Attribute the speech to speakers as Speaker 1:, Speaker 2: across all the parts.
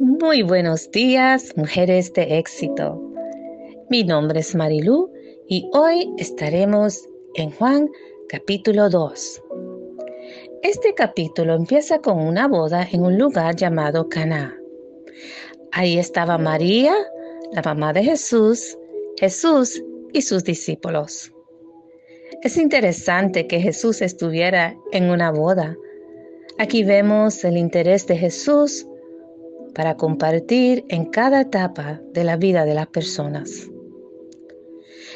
Speaker 1: Muy buenos días, mujeres de éxito. Mi nombre es Marilú y hoy estaremos en Juan capítulo 2. Este capítulo empieza con una boda en un lugar llamado Caná. Ahí estaba María, la mamá de Jesús, Jesús y sus discípulos. Es interesante que Jesús estuviera en una boda. Aquí vemos el interés de Jesús para compartir en cada etapa de la vida de las personas.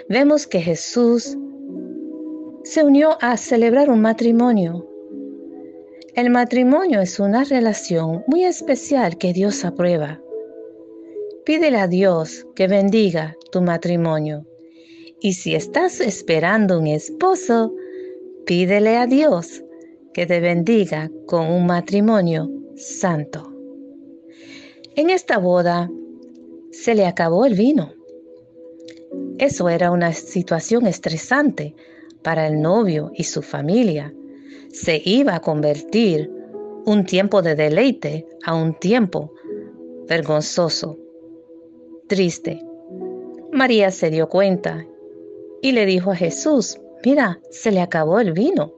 Speaker 1: Vemos que Jesús se unió a celebrar un matrimonio. El matrimonio es una relación muy especial que Dios aprueba. Pídele a Dios que bendiga tu matrimonio. Y si estás esperando un esposo, pídele a Dios que te bendiga con un matrimonio santo. En esta boda se le acabó el vino. Eso era una situación estresante para el novio y su familia. Se iba a convertir un tiempo de deleite a un tiempo vergonzoso, triste. María se dio cuenta y le dijo a Jesús, mira, se le acabó el vino.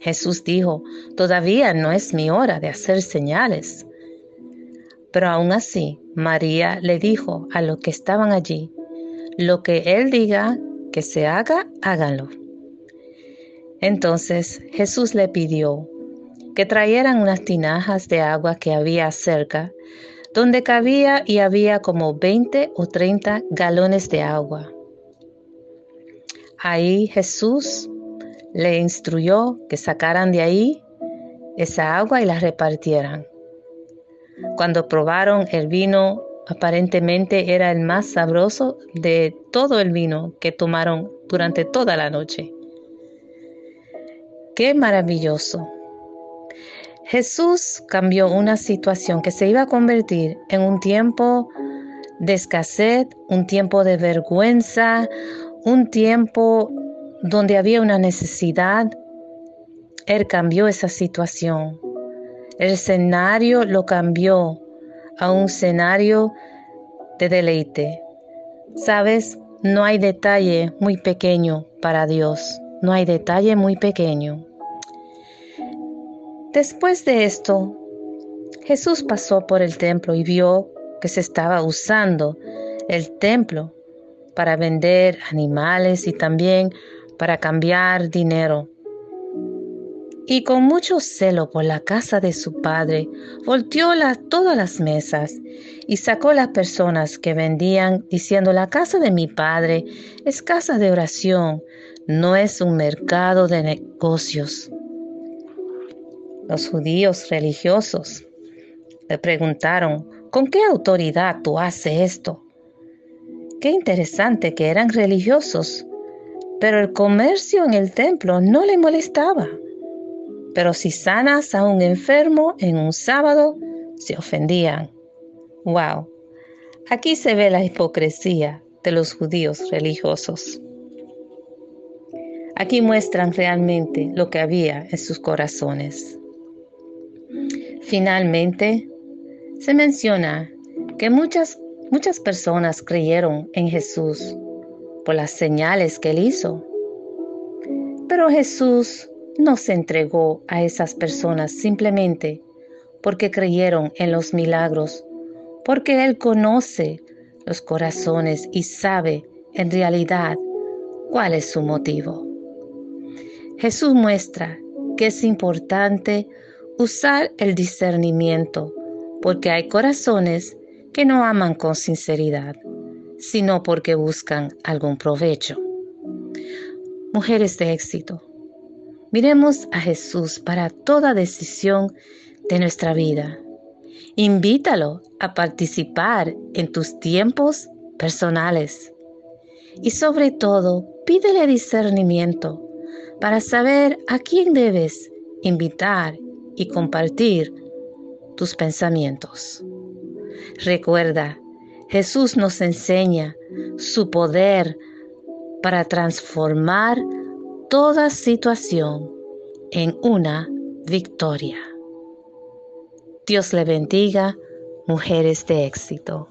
Speaker 1: Jesús dijo, todavía no es mi hora de hacer señales. Pero aún así, María le dijo a los que estaban allí, lo que Él diga que se haga, háganlo. Entonces Jesús le pidió que trajeran unas tinajas de agua que había cerca, donde cabía y había como 20 o 30 galones de agua. Ahí Jesús le instruyó que sacaran de ahí esa agua y la repartieran. Cuando probaron el vino, aparentemente era el más sabroso de todo el vino que tomaron durante toda la noche. Qué maravilloso. Jesús cambió una situación que se iba a convertir en un tiempo de escasez, un tiempo de vergüenza, un tiempo donde había una necesidad. Él cambió esa situación. El escenario lo cambió a un escenario de deleite. Sabes, no hay detalle muy pequeño para Dios. No hay detalle muy pequeño. Después de esto, Jesús pasó por el templo y vio que se estaba usando el templo para vender animales y también para cambiar dinero y con mucho celo por la casa de su padre, volteó todas las mesas y sacó las personas que vendían, diciendo, la casa de mi padre es casa de oración, no es un mercado de negocios. Los judíos religiosos le preguntaron, ¿con qué autoridad tú haces esto? Qué interesante que eran religiosos, pero el comercio en el templo no le molestaba. Pero si sanas a un enfermo en un sábado, se ofendían. ¡Wow! Aquí se ve la hipocresía de los judíos religiosos. Aquí muestran realmente lo que había en sus corazones. Finalmente, se menciona que muchas, muchas personas creyeron en Jesús por las señales que él hizo. Pero Jesús no se entregó a esas personas simplemente porque creyeron en los milagros, porque Él conoce los corazones y sabe en realidad cuál es su motivo. Jesús muestra que es importante usar el discernimiento, porque hay corazones que no aman con sinceridad, sino porque buscan algún provecho. Mujeres de éxito, Miremos a Jesús para toda decisión de nuestra vida. Invítalo a participar en tus tiempos personales. Y sobre todo, pídele discernimiento para saber a quién debes invitar y compartir tus pensamientos. Recuerda, Jesús nos enseña su poder para transformar toda situación en una victoria. Dios le bendiga. mujeres de éxito.